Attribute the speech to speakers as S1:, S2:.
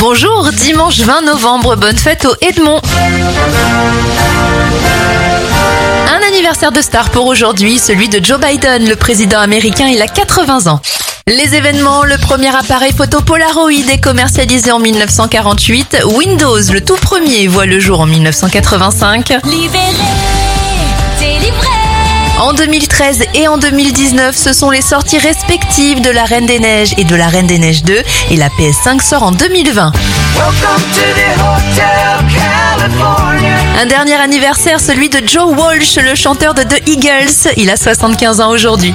S1: Bonjour, dimanche 20 novembre, bonne fête au Edmond. Un anniversaire de star pour aujourd'hui, celui de Joe Biden, le président américain, il a 80 ans. Les événements, le premier appareil photo Polaroid est commercialisé en 1948, Windows, le tout premier, voit le jour en 1985. En 2013 et en 2019, ce sont les sorties respectives de la Reine des Neiges et de la Reine des Neiges 2 et la PS5 sort en 2020. Un dernier anniversaire, celui de Joe Walsh, le chanteur de The Eagles. Il a 75 ans aujourd'hui.